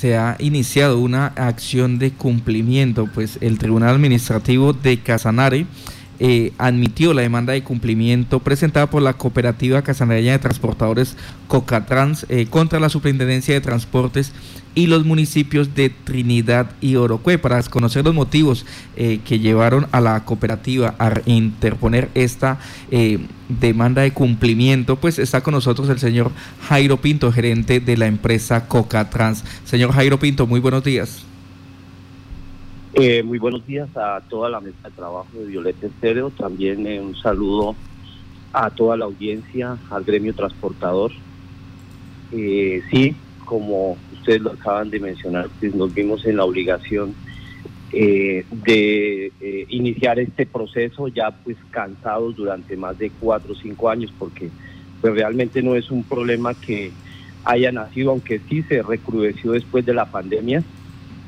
se ha iniciado una acción de cumplimiento, pues el Tribunal Administrativo de Casanare eh, admitió la demanda de cumplimiento presentada por la cooperativa casanareña de transportadores Cocatrans eh, contra la Superintendencia de Transportes y los municipios de Trinidad y Orocue para conocer los motivos eh, que llevaron a la cooperativa a interponer esta demanda de cumplimiento, pues está con nosotros el señor Jairo Pinto, gerente de la empresa Cocatrans. Señor Jairo Pinto, muy buenos días. Eh, muy buenos días a toda la mesa de trabajo de Violeta Estéreo. También eh, un saludo a toda la audiencia, al gremio transportador. Eh, sí, como ustedes lo acaban de mencionar, pues nos vimos en la obligación de iniciar este proceso ya pues cansados durante más de cuatro o cinco años porque pues realmente no es un problema que haya nacido, aunque sí se recrudeció después de la pandemia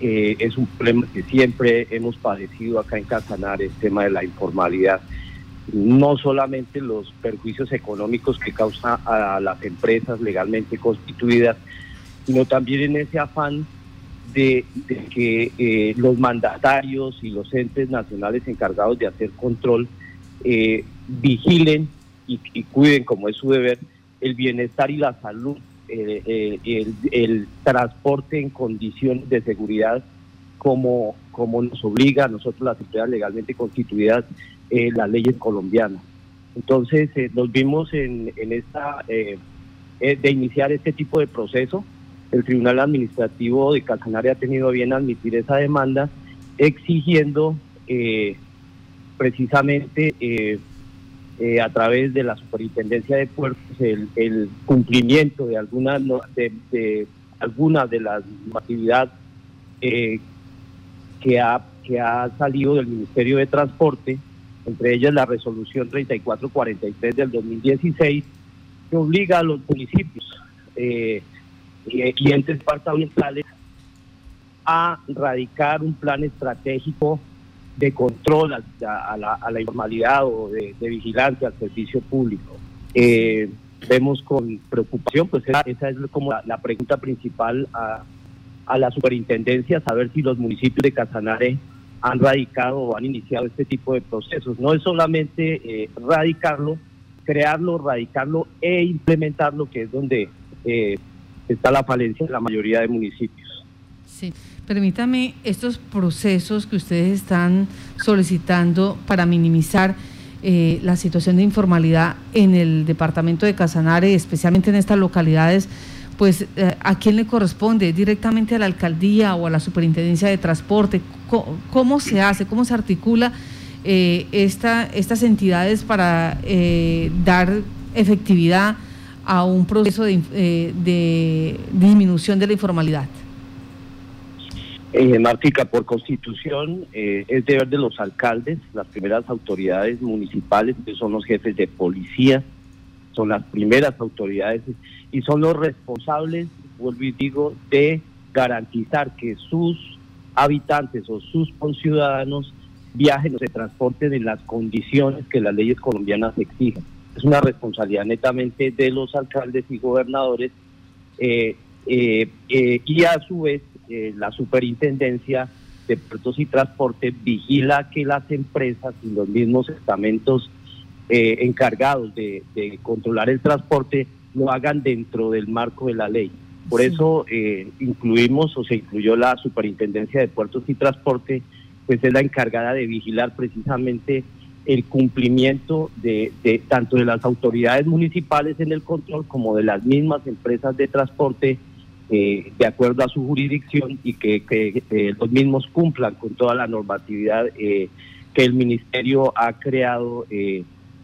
eh, es un problema que siempre hemos padecido acá en Casanar, el tema de la informalidad. No solamente los perjuicios económicos que causa a las empresas legalmente constituidas, sino también en ese afán de, que eh, los mandatarios y los entes nacionales encargados de hacer control eh, vigilen y, y cuiden, como es su deber, el bienestar y la salud eh, eh, el, transporte en condiciones de seguridad como, como nos obliga a nosotros las empresas legalmente constituidas eh, las leyes colombianas. Entonces nos vimos en, en esta de iniciar este tipo de proceso. El Tribunal Administrativo de Casanare ha tenido bien admitir esa demanda, exigiendo precisamente eh, a través de la Superintendencia de Puertos el, cumplimiento de algunas de, de, algunas de las actividades eh, que, ha, que ha salido del Ministerio de Transporte, entre ellas la resolución 3443 del 2016, que obliga a los municipios eh, y entes departamentales a radicar un plan estratégico de control a, la, informalidad o de, vigilancia al servicio público. Eh, vemos con preocupación, pues esa, es como la, pregunta principal a, la superintendencia, saber si los municipios de Casanare han radicado o han iniciado este tipo de procesos. No es solamente eh, radicarlo, crearlo, radicarlo e implementarlo, que es donde eh, está la falencia de la mayoría de municipios. Sí. Permítame, estos procesos que ustedes están solicitando para minimizar eh, la situación de informalidad en el departamento de Casanare, especialmente en estas localidades, pues eh, ¿a quién le corresponde? ¿Directamente a la alcaldía o a la superintendencia de transporte? ¿Cómo, se hace? ¿Cómo se articula eh, esta, estas entidades para dar efectividad a un proceso de disminución de la informalidad? Eh, Martica, por constitución eh, es deber de los alcaldes, las primeras autoridades municipales, que son los jefes de policía, son las primeras autoridades y son los responsables, vuelvo y digo, de garantizar que sus habitantes o sus conciudadanos viajen o se transporten en las condiciones que las leyes colombianas exigen. Es una responsabilidad netamente de los alcaldes y gobernadores eh, eh, y a su vez eh, la superintendencia de puertos y transporte vigila que las empresas y los mismos estamentos eh, encargados de, controlar el transporte lo hagan dentro del marco de la ley. Por eso eh, incluimos o se incluyó la superintendencia de puertos y transporte, pues es la encargada de vigilar precisamente el cumplimiento de, tanto de las autoridades municipales en el control como de las mismas empresas de transporte eh, de acuerdo a su jurisdicción y que, eh, los mismos cumplan con toda la normatividad eh, que el ministerio ha creado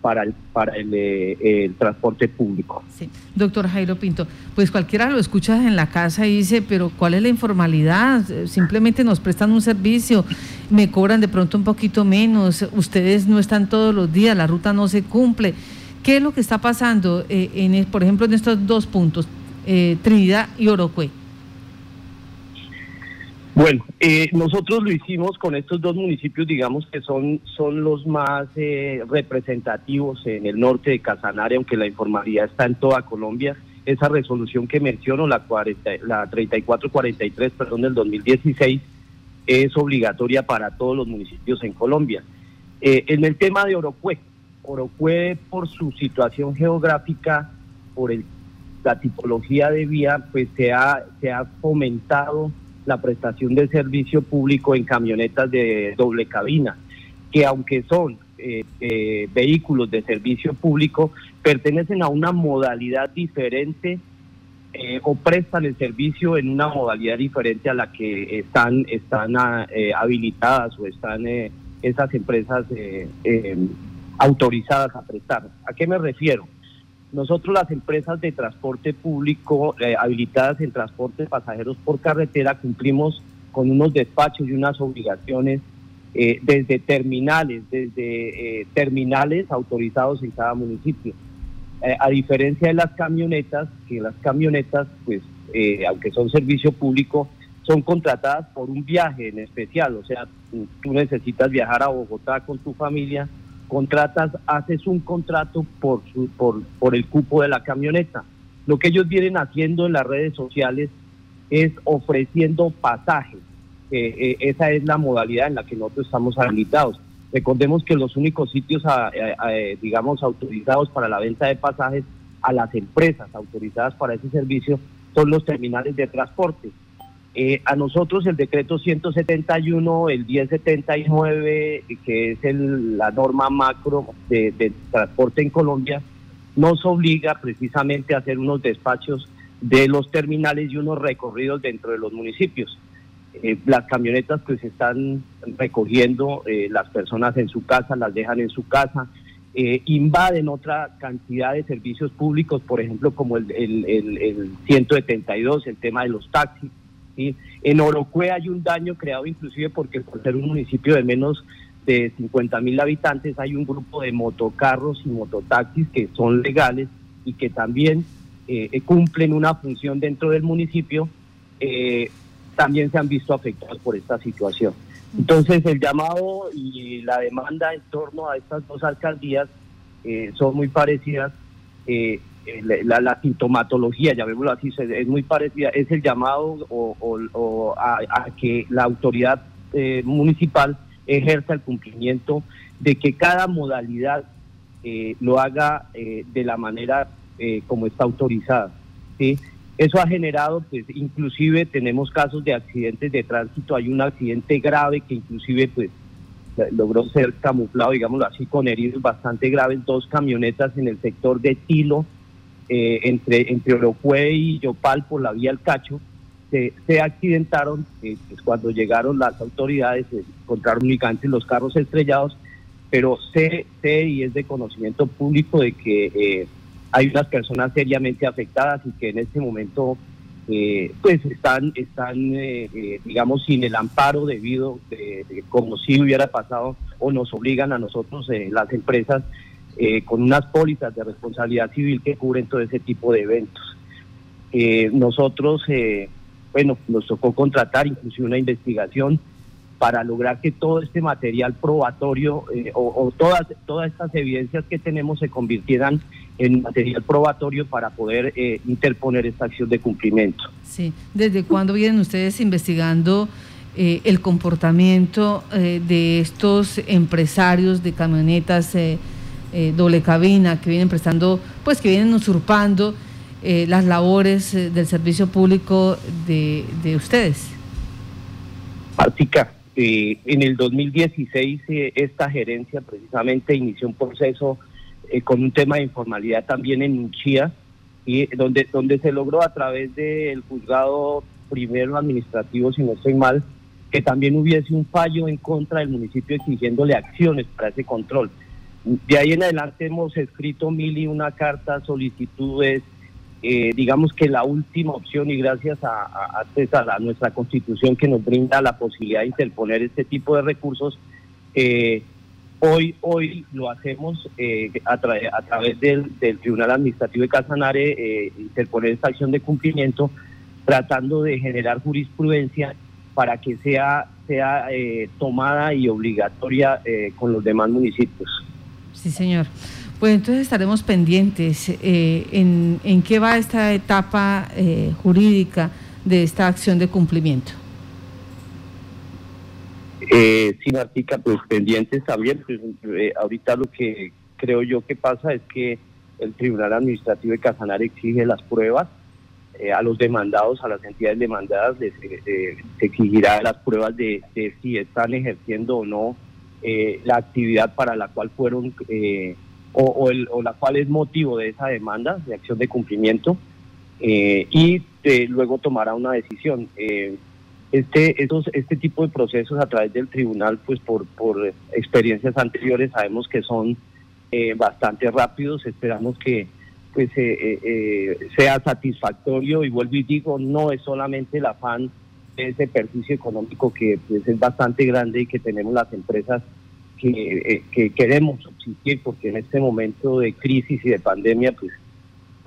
para el, para el, transporte público. Sí. Doctor Jairo Pinto, pues cualquiera lo escucha en la casa y dice, pero ¿cuál es la informalidad? Simplemente nos prestan un servicio, me cobran de pronto un poquito menos, ustedes no están todos los días, la ruta no se cumple. ¿Qué es lo que está pasando, en, por ejemplo, en estos dos puntos? Eh, Trinidad y Orocue? Bueno, eh, nosotros lo hicimos con estos dos municipios, digamos que son, son los más eh, representativos en el norte de Casanare, aunque la informalidad está en toda Colombia, esa resolución que menciono, la, 40, la 3443, perdón, del 2016, es obligatoria para todos los municipios en Colombia. Eh, en el tema de Orocue, Orocue por su situación geográfica, por el, la tipología de vía, pues se ha, se ha fomentado la prestación de servicio público en camionetas de doble cabina, que aunque son eh, eh, vehículos de servicio público, pertenecen a una modalidad diferente eh, o prestan el servicio en una modalidad diferente a la que están, están ah, habilitadas o están esas empresas autorizadas a prestar. ¿A qué me refiero? Nosotros las empresas de transporte público habilitadas en transporte de pasajeros por carretera cumplimos con unos despachos y unas obligaciones eh, desde terminales, desde eh, terminales autorizados en cada municipio. Eh, a diferencia de las camionetas, que las camionetas, pues, aunque son servicio público, son contratadas por un viaje en especial, o sea, tú necesitas viajar a Bogotá con tu familia, contratas, haces un contrato por, por, por el cupo de la camioneta. Lo que ellos vienen haciendo en las redes sociales es ofreciendo pasajes eh, esa es la modalidad en la que nosotros estamos habilitados. Recordemos que los únicos sitios, digamos, autorizados para la venta de pasajes a las empresas autorizadas para ese servicio son los terminales de transporte. Eh, a nosotros el decreto 171, el 1079, que es la norma macro de transporte en Colombia, nos obliga precisamente a hacer unos despachos de los terminales y unos recorridos dentro de los municipios. Eh, las camionetas pues están recogiendo eh, las personas en su casa, las dejan en su casa, eh, invaden otra cantidad de servicios públicos, por ejemplo como el, el, el, 172, el tema de los taxis. En Orocue hay un daño creado inclusive porque por ser un municipio de menos de 50 mil habitantes hay un grupo de motocarros y mototaxis que son legales y que también cumplen una función dentro del municipio. Eh, también se han visto afectados por esta situación. Entonces el llamado y la demanda en torno a estas dos alcaldías eh, son muy parecidas. Eh, la, sintomatología, llamémoslo así, es muy parecida. Es el llamado o, a, que la autoridad eh, municipal ejerza el cumplimiento de que cada modalidad lo haga de la manera como está autorizada. ¿sí? Eso ha generado, pues inclusive tenemos casos de accidentes de tránsito, hay un accidente grave que inclusive pues logró ser camuflado, digámoslo así, con heridos bastante graves, dos camionetas en el sector de Tilo, eh, entre, entre Orocue y Yopal por la vía El Cacho, se, se accidentaron, eh, pues, cuando llegaron las autoridades se encontraron únicamente los carros estrellados, pero sé, sé y es de conocimiento público de que eh, hay unas personas seriamente afectadas y que en este momento eh, pues están, están eh, eh, digamos, sin el amparo debido, de, como si hubiera pasado o nos obligan a nosotros, las empresas, con unas pólizas de responsabilidad civil que cubren todo ese tipo de eventos. nosotros, bueno, nos tocó contratar inclusive una investigación para lograr que todo este material probatorio o, todas, todas estas evidencias que tenemos se convirtieran en material probatorio para poder eh, interponer esta acción de cumplimiento. Sí, ¿desde cuándo vienen ustedes investigando eh, el comportamiento eh, de estos empresarios de camionetas doble cabina que vienen prestando, pues que vienen usurpando las labores del servicio público de, de ustedes? Práctica. en el 2016 esta gerencia precisamente inició un proceso eh, con un tema de informalidad también en Chía, y donde, donde se logró a través del juzgado primero administrativo, si no estoy mal, que también hubiese un fallo en contra del municipio exigiéndole acciones para ese control. De ahí en adelante hemos escrito mil y una carta, solicitudes, eh, digamos que la última opción y gracias a, nuestra constitución que nos brinda la posibilidad de interponer este tipo de recursos, eh, Hoy, hoy lo hacemos eh, a, través del, Tribunal Administrativo de Casanare, interponer esta acción de cumplimiento, tratando de generar jurisprudencia para que sea, sea tomada y obligatoria con los demás municipios. Sí, señor. Pues entonces estaremos pendientes eh, en, en, qué va esta etapa eh, jurídica de esta acción de cumplimiento. Eh, sí, Martica, pues pendientes también. Pues, eh, ahorita lo que creo yo que pasa es que el Tribunal Administrativo de Casanare exige las pruebas. Eh, a los demandados, a las entidades demandadas, les, eh, se exigirá las pruebas de, si están ejerciendo o no la actividad para la cual fueron o, o, la cual es motivo de esa demanda de acción de cumplimiento y luego tomará una decisión. Este, estos, este tipo de procesos a través del tribunal, pues por, por experiencias anteriores sabemos que son eh, bastante rápidos, esperamos que pues eh, eh, sea satisfactorio y vuelvo y digo, no es solamente el afán ese perjuicio económico que pues, es bastante grande y que tenemos las empresas que, que queremos subsistir, porque en este momento de crisis y de pandemia, pues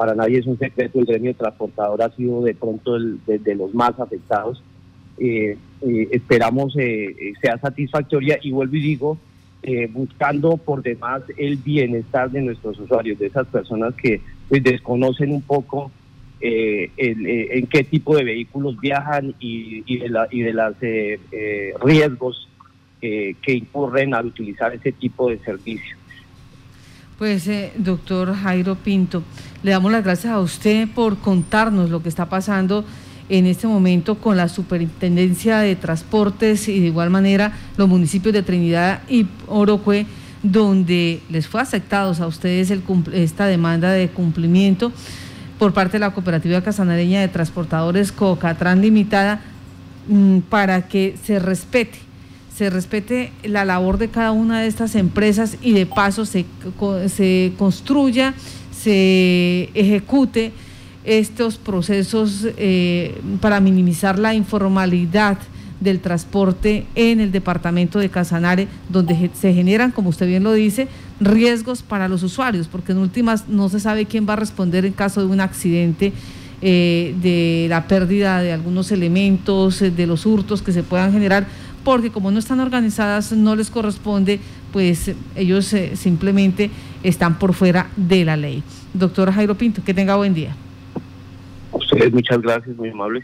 para nadie es un secreto, el gremio transportador ha sido de pronto el, de los más afectados. Eh, eh, esperamos eh, sea satisfactoria y vuelvo y digo, buscando por demás el bienestar de nuestros usuarios, de esas personas que pues, desconocen un poco en qué tipo de vehículos viajan y, de, la, y de los riesgos que incurren al utilizar ese tipo de servicio. Pues, doctor Jairo Pinto, le damos las gracias a usted por contarnos lo que está pasando en este momento con la Superintendencia de Transportes y de igual manera los municipios de Trinidad y Orocue, donde les fue aceptados a ustedes esta demanda de cumplimiento por parte de la Cooperativa Casanareña de Transportadores Cocatrán Limitada mm, para que se respete se respete la labor de cada una de estas empresas y de paso se, se construya, se ejecute estos procesos eh, para minimizar la informalidad del transporte en el departamento de Casanare, donde se generan, como usted bien lo dice, riesgos para los usuarios, porque en últimas no se sabe quién va a responder en caso de un accidente, eh, de la pérdida de algunos elementos, eh, de los hurtos que se puedan generar, porque como no están organizadas, no les corresponde, pues ellos simplemente están por fuera de la ley. Doctor Jairo Pinto, que tenga buen día ustedes muchas gracias, muy amables.